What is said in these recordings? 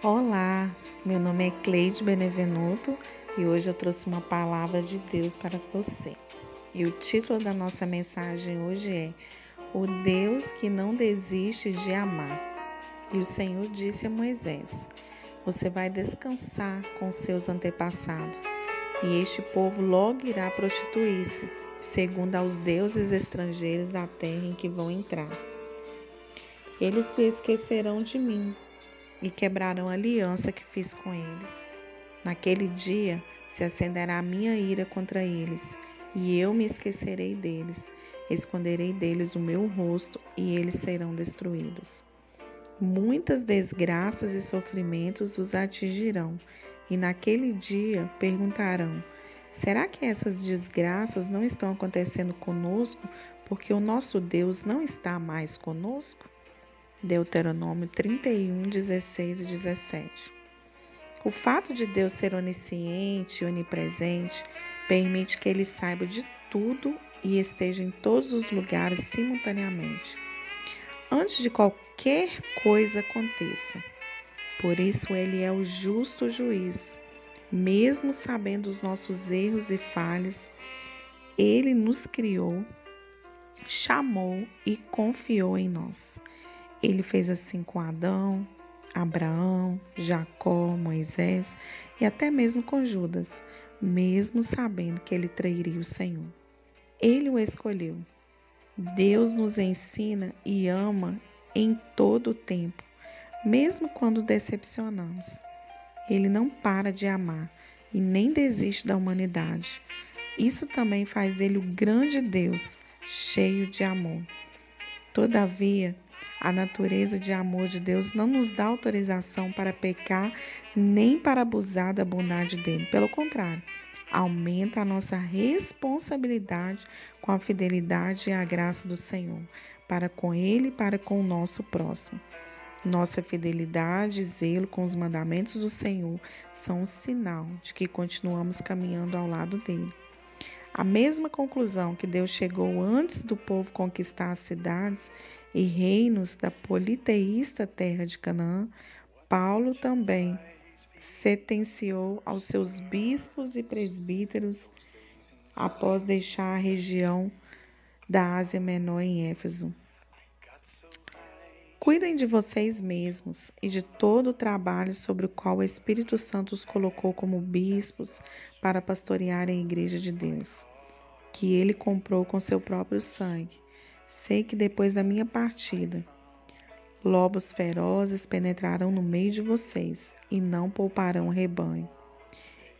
Olá, meu nome é Cleide Benevenuto e hoje eu trouxe uma palavra de Deus para você. E o título da nossa mensagem hoje é O Deus que não desiste de amar. E o Senhor disse a Moisés: Você vai descansar com seus antepassados, e este povo logo irá prostituir-se, segundo aos deuses estrangeiros da terra em que vão entrar. Eles se esquecerão de mim e quebrarão a aliança que fiz com eles. Naquele dia se acenderá a minha ira contra eles, e eu me esquecerei deles, esconderei deles o meu rosto, e eles serão destruídos. Muitas desgraças e sofrimentos os atingirão, e naquele dia perguntarão: será que essas desgraças não estão acontecendo conosco porque o nosso Deus não está mais conosco? Deuteronômio 31, 16 e 17. O fato de Deus ser onisciente e onipresente permite que ele saiba de tudo e esteja em todos os lugares simultaneamente, antes de qualquer coisa aconteça. Por isso, ele é o justo juiz. Mesmo sabendo os nossos erros e falhas, ele nos criou, chamou e confiou em nós. Ele fez assim com Adão, Abraão, Jacó, Moisés e até mesmo com Judas, mesmo sabendo que ele trairia o Senhor. Ele o escolheu. Deus nos ensina e ama em todo o tempo, mesmo quando decepcionamos. Ele não para de amar e nem desiste da humanidade. Isso também faz dele o grande Deus, cheio de amor. Todavia, a natureza de amor de Deus não nos dá autorização para pecar nem para abusar da bondade dele. Pelo contrário, aumenta a nossa responsabilidade com a fidelidade e a graça do Senhor, para com ele e para com o nosso próximo. Nossa fidelidade e zelo com os mandamentos do Senhor são um sinal de que continuamos caminhando ao lado dele. A mesma conclusão que Deus chegou antes do povo conquistar as cidades e reinos da politeísta terra de Canaã, Paulo também sentenciou aos seus bispos e presbíteros após deixar a região da Ásia Menor em Éfeso. Cuidem de vocês mesmos e de todo o trabalho sobre o qual o Espírito Santo os colocou como bispos para pastorearem a Igreja de Deus, que ele comprou com seu próprio sangue. Sei que depois da minha partida, lobos ferozes penetrarão no meio de vocês e não pouparão o rebanho.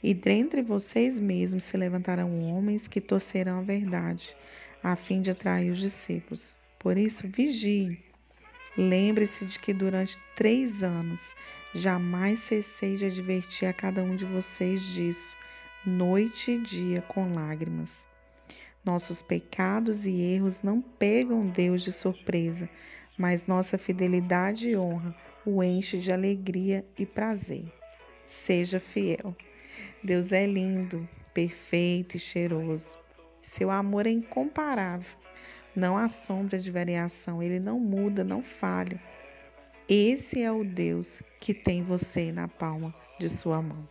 E dentre vocês mesmos se levantarão homens que torcerão a verdade, a fim de atrair os discípulos. Por isso, vigiem Lembre-se de que durante três anos jamais cessei de advertir a cada um de vocês disso, noite e dia com lágrimas. Nossos pecados e erros não pegam Deus de surpresa, mas nossa fidelidade e honra o enche de alegria e prazer. Seja fiel. Deus é lindo, perfeito e cheiroso. Seu amor é incomparável. Não há sombra de variação, ele não muda, não falha. Esse é o Deus que tem você na palma de sua mão.